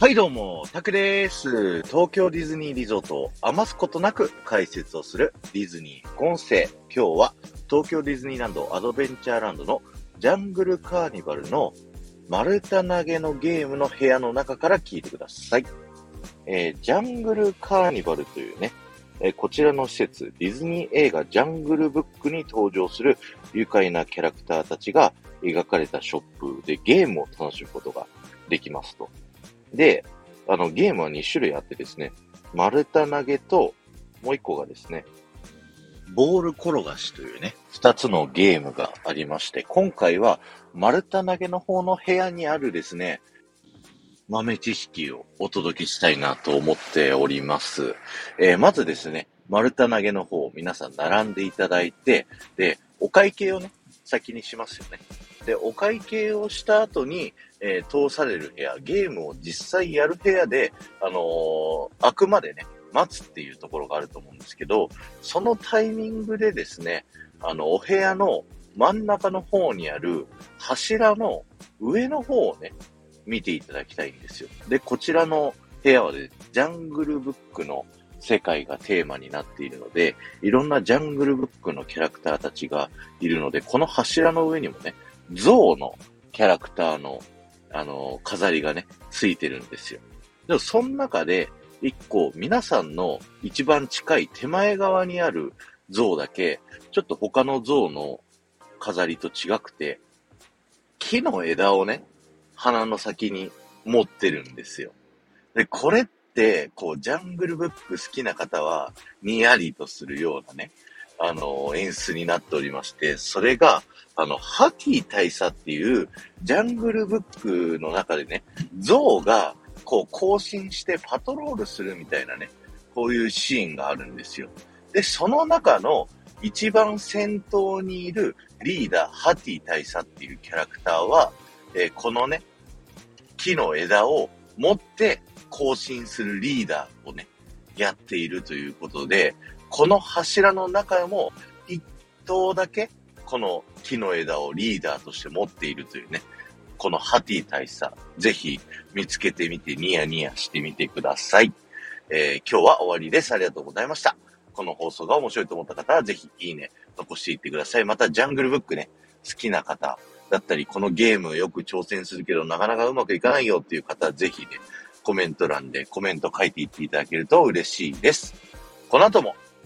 はいどうも、タクです。東京ディズニーリゾートを余すことなく解説をするディズニー音声。今日は東京ディズニーランドアドベンチャーランドのジャングルカーニバルの丸太投げのゲームの部屋の中から聞いてください。えー、ジャングルカーニバルというね、えー、こちらの施設、ディズニー映画ジャングルブックに登場する愉快なキャラクターたちが描かれたショップでゲームを楽しむことができますと。で、あの、ゲームは2種類あってですね、丸太投げと、もう1個がですね、ボール転がしというね、2つのゲームがありまして、今回は丸太投げの方の部屋にあるですね、豆知識をお届けしたいなと思っております。えー、まずですね、丸太投げの方、皆さん並んでいただいて、で、お会計をね、先にしますよね。で、お会計をした後に、えー、通される部屋、ゲームを実際やる部屋で、あのー、あくまでね、待つっていうところがあると思うんですけど、そのタイミングでですね、あの、お部屋の真ん中の方にある柱の上の方をね、見ていただきたいんですよ。で、こちらの部屋はね、ジャングルブックの世界がテーマになっているので、いろんなジャングルブックのキャラクターたちがいるので、この柱の上にもね、象のキャラクターの、あの、飾りがね、ついてるんですよ。でも、その中で、一個、皆さんの一番近い手前側にある像だけ、ちょっと他の像の飾りと違くて、木の枝をね、鼻の先に持ってるんですよ。で、これって、こう、ジャングルブック好きな方は、にやりとするようなね、あの、演出になっておりまして、それが、あの、ハティ大佐っていう、ジャングルブックの中でね、象が、こう、更新してパトロールするみたいなね、こういうシーンがあるんですよ。で、その中の、一番先頭にいるリーダー、ハティ大佐っていうキャラクターは、えー、このね、木の枝を持って更新するリーダーをね、やっているということで、この柱の中も一頭だけこの木の枝をリーダーとして持っているというね、このハティ大佐、ぜひ見つけてみてニヤニヤしてみてください。えー、今日は終わりです。ありがとうございました。この放送が面白いと思った方はぜひいいね、残していってください。またジャングルブックね、好きな方だったり、このゲームよく挑戦するけどなかなかうまくいかないよっていう方はぜひね、コメント欄でコメント書いていっていただけると嬉しいです。この後も